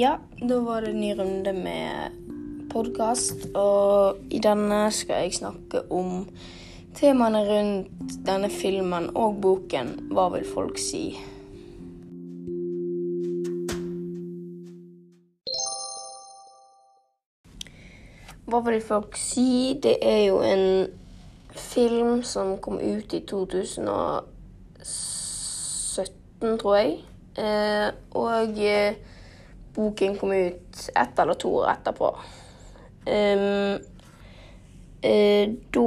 Ja, da var det en ny runde med podkast, og i denne skal jeg snakke om temaene rundt denne filmen og boken 'Hva vil folk si'? Hva vil folk si? Det er jo en film som kom ut i 2017, tror jeg. Eh, og eh, boken kom ut ett eller to år etterpå. Um, uh, da,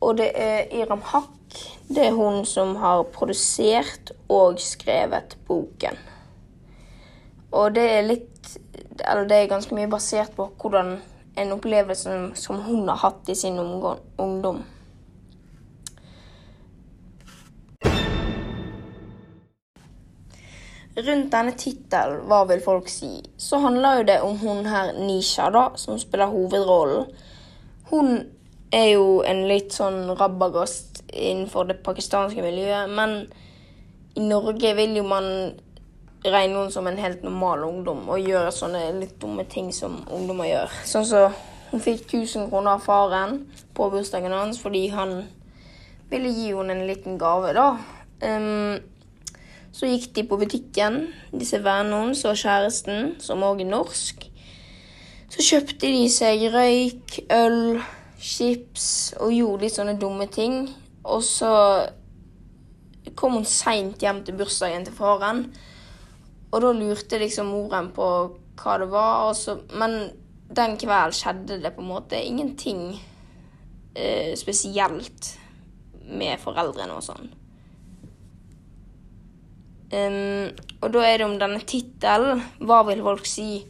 og det er Iram Hakk. Det er hun som har produsert og skrevet boken. Og det er litt Eller det er ganske mye basert på hvordan en opplevelse som hun har hatt i sin ungdom. Rundt denne tittelen, hva vil folk si, så handler jo det om hun her Nisha, da, som spiller hovedrollen. Hun er jo en litt sånn rabagast innenfor det pakistanske miljøet, men i Norge vil jo man regne henne som en helt normal ungdom og gjøre sånne litt dumme ting som ungdommer gjør. Sånn så hun fikk 1000 kroner av faren på bursdagen hans fordi han ville gi henne en liten gave, da. Um, så gikk de på butikken, disse vennene så kjæresten, som òg er norsk. Så kjøpte de seg røyk, øl, chips og gjorde litt sånne dumme ting. Og så kom hun seint hjem til bursdagen til faren. Og da lurte liksom moren på hva det var. Så, men den kvelden skjedde det på en måte ingenting eh, spesielt med foreldrene og sånn. Um, og da er det om denne tittelen. Hva vil folk si?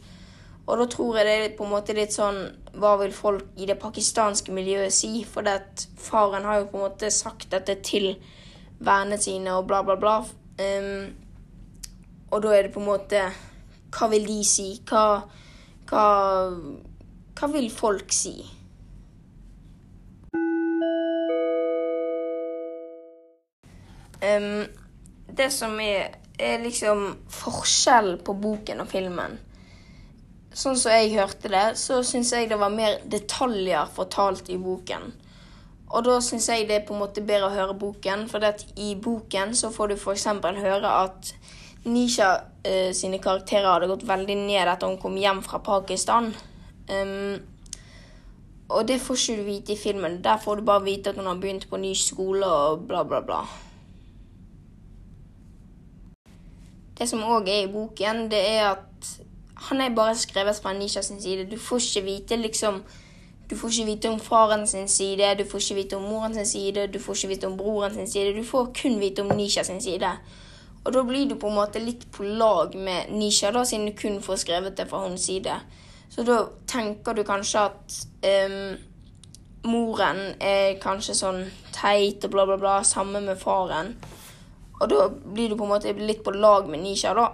Og da tror jeg det er på en måte litt sånn Hva vil folk i det pakistanske miljøet si? For det faren har jo på en måte sagt dette til vennene sine og bla, bla, bla. Um, og da er det på en måte Hva vil de si? Hva, hva, hva vil folk si? Um, det som er, er liksom forskjellen på boken og filmen Sånn som jeg hørte det, så syns jeg det var mer detaljer fortalt i boken. Og da syns jeg det er på en måte bedre å høre boken, for i boken så får du f.eks. høre at Nisha uh, sine karakterer hadde gått veldig ned etter hun kom hjem fra Pakistan. Um, og det får ikke du vite i filmen. Der får du bare vite at hun har begynt på ny skole og bla, bla, bla. Det som òg er i boken, det er at han er bare skrevet fra Nisha sin side. Du får ikke vite liksom Du får ikke vite om faren sin side, du får ikke vite om moren sin side, du får ikke vite om broren sin side. Du får kun vite om Nisha sin side. Og da blir du på en måte litt på lag med Nisha, da, siden du kun får skrevet det fra hennes side. Så da tenker du kanskje at um, moren er kanskje sånn teit og bla, bla, bla, sammen med faren. Og da blir du på en måte litt på lag med Nisha, da.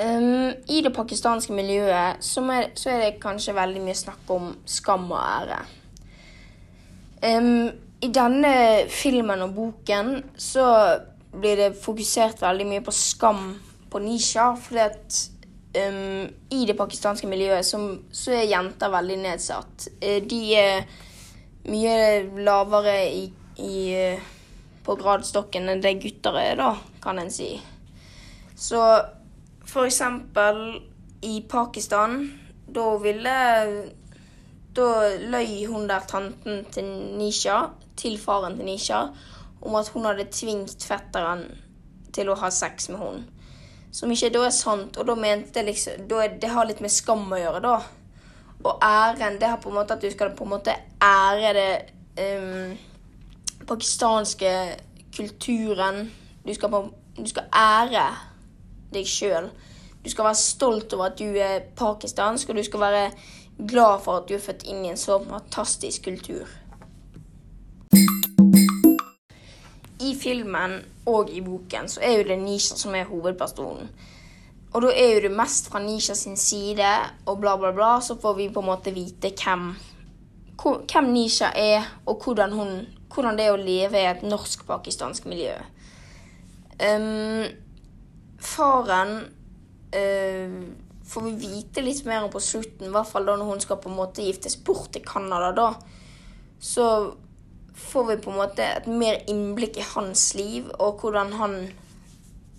Um, I det pakistanske miljøet så er, så er, det kanskje veldig mye snakk om skam og ære. Um, I denne filmen og boken så blir det fokusert veldig mye på skam på Nisha, fordi at um, i det pakistanske miljøet så, så er jenter veldig nedsatt. Uh, de er mye lavere i, i, på gradstokken enn det gutter er, da, kan en si. Så for eksempel i Pakistan, da ville Da løy hun der tanten til Nisha, til faren til Nisha, om at hun hadde tvingt fetteren til å ha sex med henne. Som ikke da er sant, og da mente liksom da, Det har litt med skam å gjøre, da. Og æren, det har på en måte at du skal på en måte ære det um, pakistanske kulturen. Du skal, på, du skal ære deg sjøl. Du skal være stolt over at du er pakistansk, og du skal være glad for at du er født inn i en så fantastisk kultur. I filmen og i boken så er jo det Nisha som er hovedpersonen. Og da er jo det mest fra Nisha sin side, og bla, bla, bla, så får vi på en måte vite hvem, hvem Nisha er, og hvordan, hun, hvordan det er å leve i et norsk-pakistansk miljø. Um, faren uh, får vi vite litt mer om på slutten, i hvert fall da når hun skal på en måte giftes bort til Canada, da. Så får vi på en måte et mer innblikk i hans liv, og hvordan han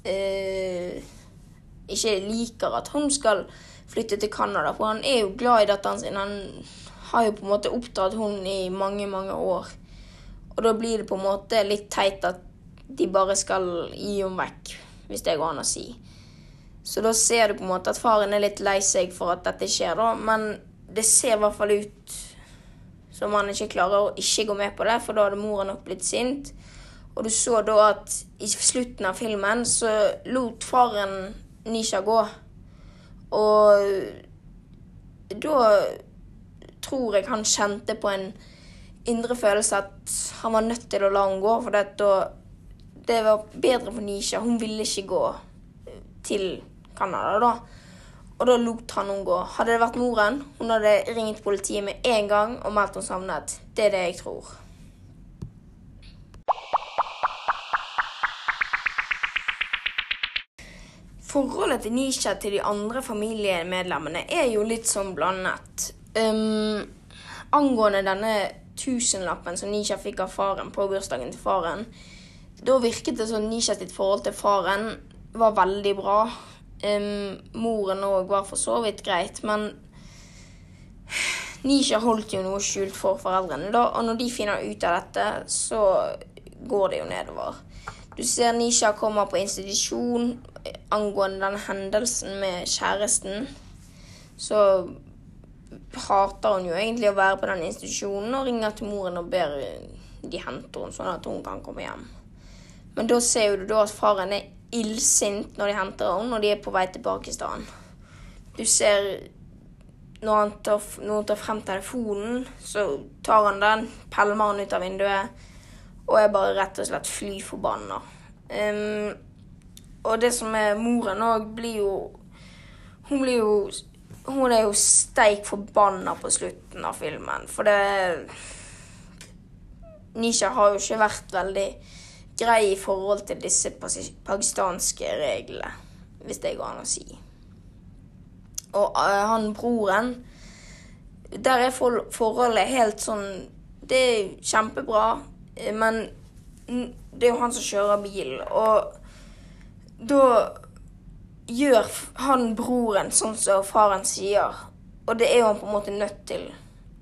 uh, ikke liker at hun skal flytte til Canada. For han er jo glad i datteren sin. Han har jo på en måte oppdratt hun i mange, mange år. Og da blir det på en måte litt teit at de bare skal gi henne vekk, hvis det går an å si. Så da ser du på en måte at faren er litt lei seg for at dette skjer, da. Men det ser i hvert fall ut som han ikke klarer å ikke gå med på det, for da hadde moren nok blitt sint. Og du så da at i slutten av filmen så lot faren Nisha gå. Og da tror jeg han kjente på en indre følelse at han var nødt til å la henne gå. For det, da, det var bedre for Nisha. Hun ville ikke gå til Canada da. Og da lot han henne gå. Hadde det vært moren, hun hadde ringt politiet med en gang og meldt henne savnet. Det er det jeg tror. Forholdet til Nisha til de andre familiemedlemmene er jo litt sånn blandet. Um, angående denne tusenlappen som Nisha fikk av faren på bursdagen til faren, da virket det som Nisha sitt forhold til faren var veldig bra. Um, moren òg var for så vidt greit, men Nisha holdt jo noe skjult for foreldrene, da, og når de finner ut av dette, så går det jo nedover. Du ser Nisha kommer på institusjon angående denne hendelsen med kjæresten. Så hater hun jo egentlig å være på den institusjonen og ringer til moren og ber de hente henne, sånn at hun kan komme hjem. Men da ser du da at faren er illsint når de henter henne, når de er på vei til Pakistan. Du ser når han tar, når han tar frem telefonen, så tar han den, pelmer den ut av vinduet og er bare rett og slett fly forbanna. Um, og det som er moren òg, blir jo Hun blir jo Hun er jo steik forbanna på slutten av filmen, for det Nisha har jo ikke vært veldig grei i forhold til disse pakistanske reglene, hvis det går an å si. Og uh, han broren Der er forholdet helt sånn Det er kjempebra. Eh, men det er jo han som kjører bil, og da gjør han broren sånn som faren sier. Og det er jo han på en måte nødt til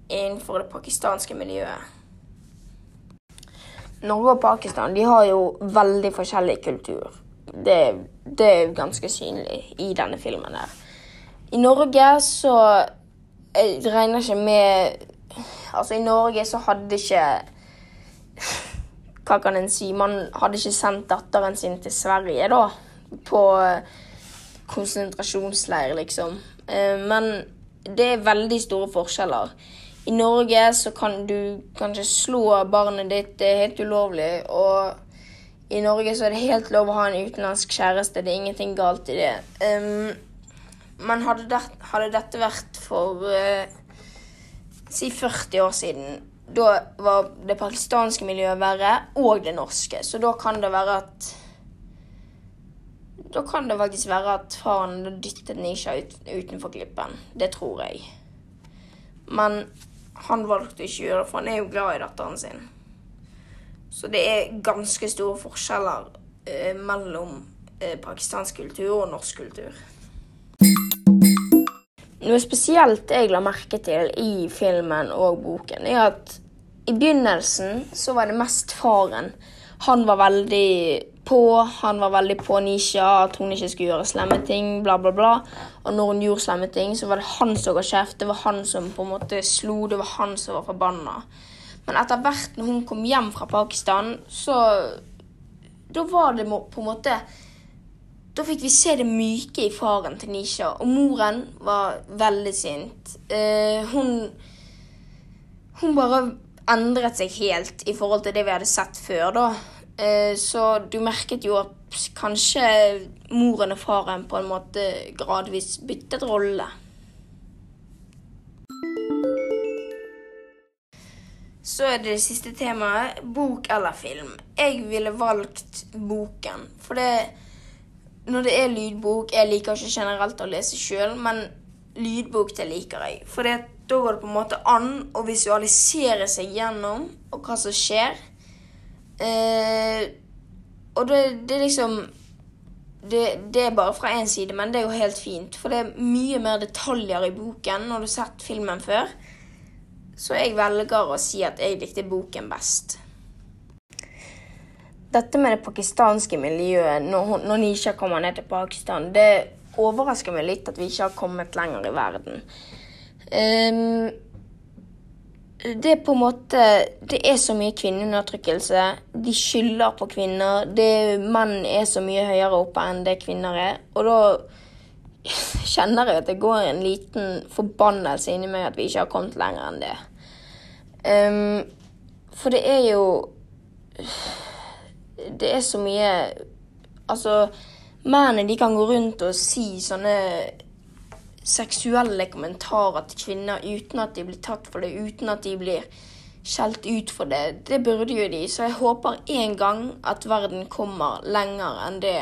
innenfor det pakistanske miljøet. Norge og Pakistan de har jo veldig forskjellig kultur. Det, det er ganske synlig i denne filmen her. I Norge så Jeg regner ikke med Altså, i Norge så hadde ikke hva kan en si? Man hadde ikke sendt datteren sin til Sverige, da. På eh, konsentrasjonsleir, liksom. Eh, men det er veldig store forskjeller. I Norge så kan du kanskje slå barnet ditt, det er helt ulovlig. Og i Norge så er det helt lov å ha en utenlandsk kjæreste, det er ingenting galt i det. men hadde, det, hadde dette vært for uh, si 40 år siden, da var det pakistanske miljøet verre, og det norske. Så da kan det være at Da kan det faktisk være at faren dyttet Nisha ut, utenfor klippen. Det tror jeg. Men han valgte ikke å gjøre det, for han er jo glad i datteren sin. Så det er ganske store forskjeller eh, mellom eh, pakistansk kultur og norsk kultur. Noe spesielt jeg la merke til i filmen og boken, er at i begynnelsen så var det mest faren. Han var veldig på, han var veldig på Nisha, at hun ikke skulle gjøre slemme ting, bla, bla, bla. Og når hun gjorde slemme ting, så var det han som ga kjeft. Det var han som på en måte slo, det var han som var forbanna. Men etter hvert når hun kom hjem fra Pakistan, så Da var det på en måte da fikk vi se det myke i faren til Nisha. Og moren var veldig sint. Uh, hun Hun bare endret seg helt i forhold til det vi hadde sett før, da. Uh, så du merket jo at kanskje moren og faren på en måte gradvis byttet rolle. så er det det siste temaet bok eller film. Jeg ville valgt boken. For det Når det er lydbok Jeg liker ikke generelt å lese sjøl, men lydbok det liker jeg. For da går det på en måte an å visualisere seg gjennom og hva som skjer. Eh, og det, er liksom det, det, er bare fra én side, men det er jo helt fint. For det er mye mer detaljer i boken når du har sett filmen før. Så jeg velger å si at jeg likte boken best. Dette med det pakistanske miljøet når, når Nisha kommer ned til Pakistan, det overrasker meg litt at vi ikke har kommet lenger i verden. Um, det er på en måte Det er så mye kvinneundertrykkelse. De skylder på kvinner. Det, menn er så mye høyere oppe enn det kvinner er. Og da kjenner jeg at det går en liten forbannelse inni meg at vi ikke har kommet lenger enn det. Um, for det er jo Det er så mye Altså, mennene de kan gå rundt og si sånne seksuelle kommentarer til kvinner uten at de blir tatt for det, uten at de blir skjelt ut for det. Det burde jo de, så jeg håper en gang at verden kommer lenger enn det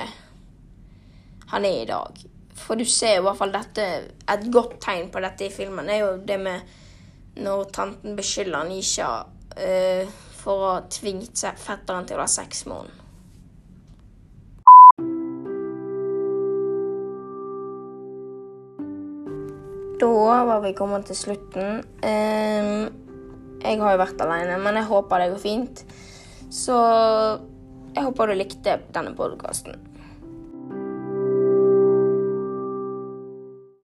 han er i dag. For du ser i hvert fall dette Et godt tegn på dette i filmen er jo det med når tanten beskylder Nisha uh, for å tvinge fetteren til å ha sex med henne. Da var vi kommet til slutten. Um, jeg har jo vært alene, men jeg håper det går fint. Så jeg håper du likte denne podkasten.